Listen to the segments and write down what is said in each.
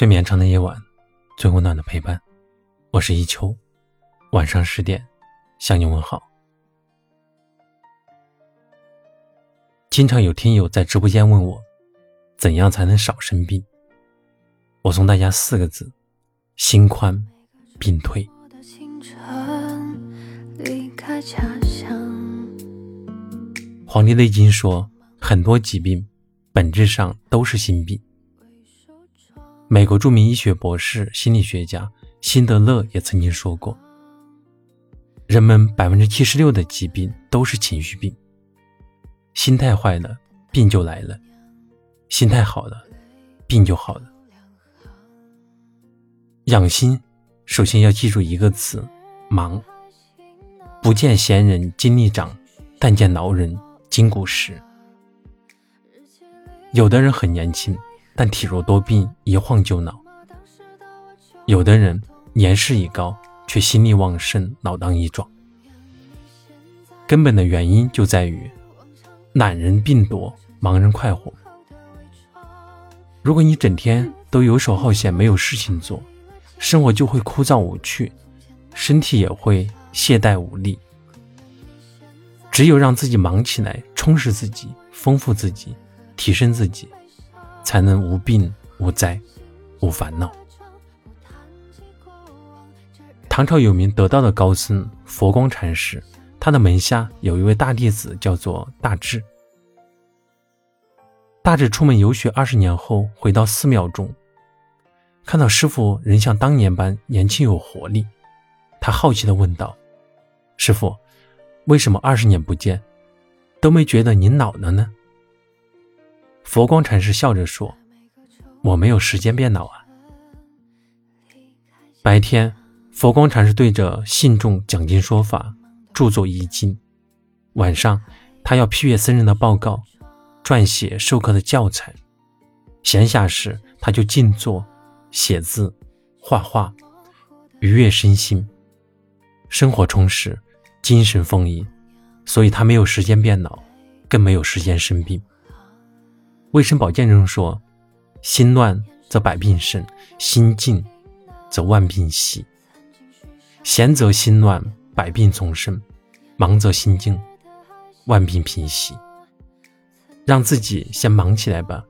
最绵长的夜晚，最温暖的陪伴。我是一秋，晚上十点向你问好。经常有听友在直播间问我，怎样才能少生病？我送大家四个字：心宽，病退。《黄帝内经》说，很多疾病本质上都是心病。美国著名医学博士、心理学家辛德勒也曾经说过：“人们百分之七十六的疾病都是情绪病。心态坏了，病就来了；心态好了，病就好了。养心，首先要记住一个词：忙。不见闲人精力长，但见劳人筋骨实。有的人很年轻。”但体弱多病，一晃就老；有的人年事已高，却心力旺盛，老当益壮。根本的原因就在于懒人病多，忙人快活。如果你整天都游手好闲，没有事情做，生活就会枯燥无趣，身体也会懈怠无力。只有让自己忙起来，充实自己，丰富自己，提升自己。才能无病无灾无烦恼。唐朝有名得道的高僧佛光禅师，他的门下有一位大弟子叫做大智。大智出门游学二十年后，回到寺庙中，看到师傅仍像当年般年轻有活力，他好奇地问道：“师傅，为什么二十年不见，都没觉得您老了呢？”佛光禅师笑着说：“我没有时间变老啊。白天，佛光禅师对着信众讲经说法，著作遗经；晚上，他要批阅僧人的报告，撰写授课的教材。闲暇时，他就静坐、写字、画画，愉悦身心，生活充实，精神丰盈。所以他没有时间变老，更没有时间生病。”卫生保健中说：“心乱则百病生，心静则万病息。闲则心乱，百病丛生；忙则心静，万病平息。让自己先忙起来吧，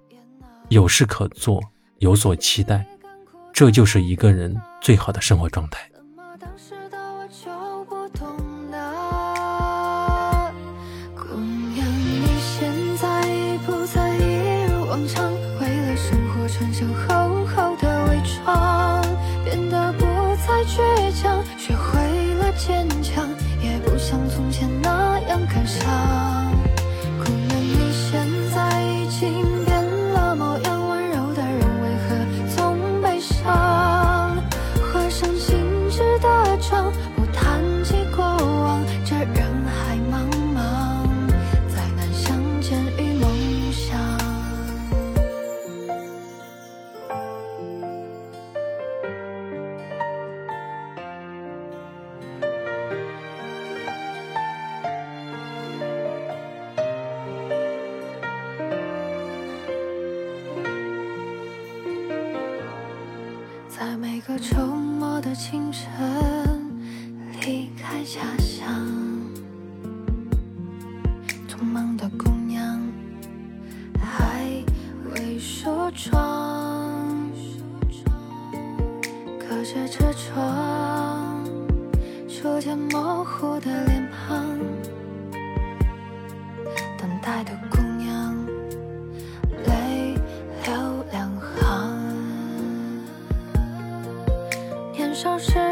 有事可做，有所期待，这就是一个人最好的生活状态。”为了生活，穿上好。在每个周末的清晨，离开家乡，匆忙的姑娘还未梳妆，隔着车窗，初见模糊的脸庞，等待的姑消失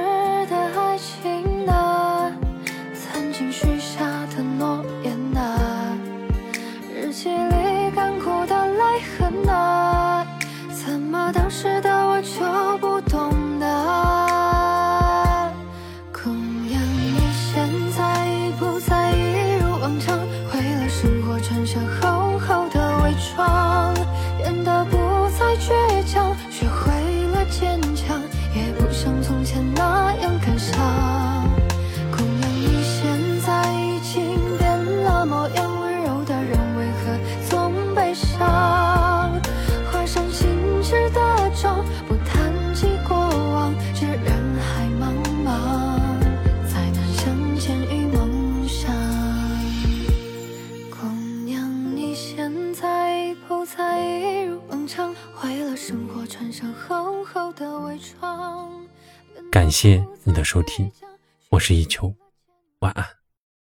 感谢你的收听，我是一秋，晚安。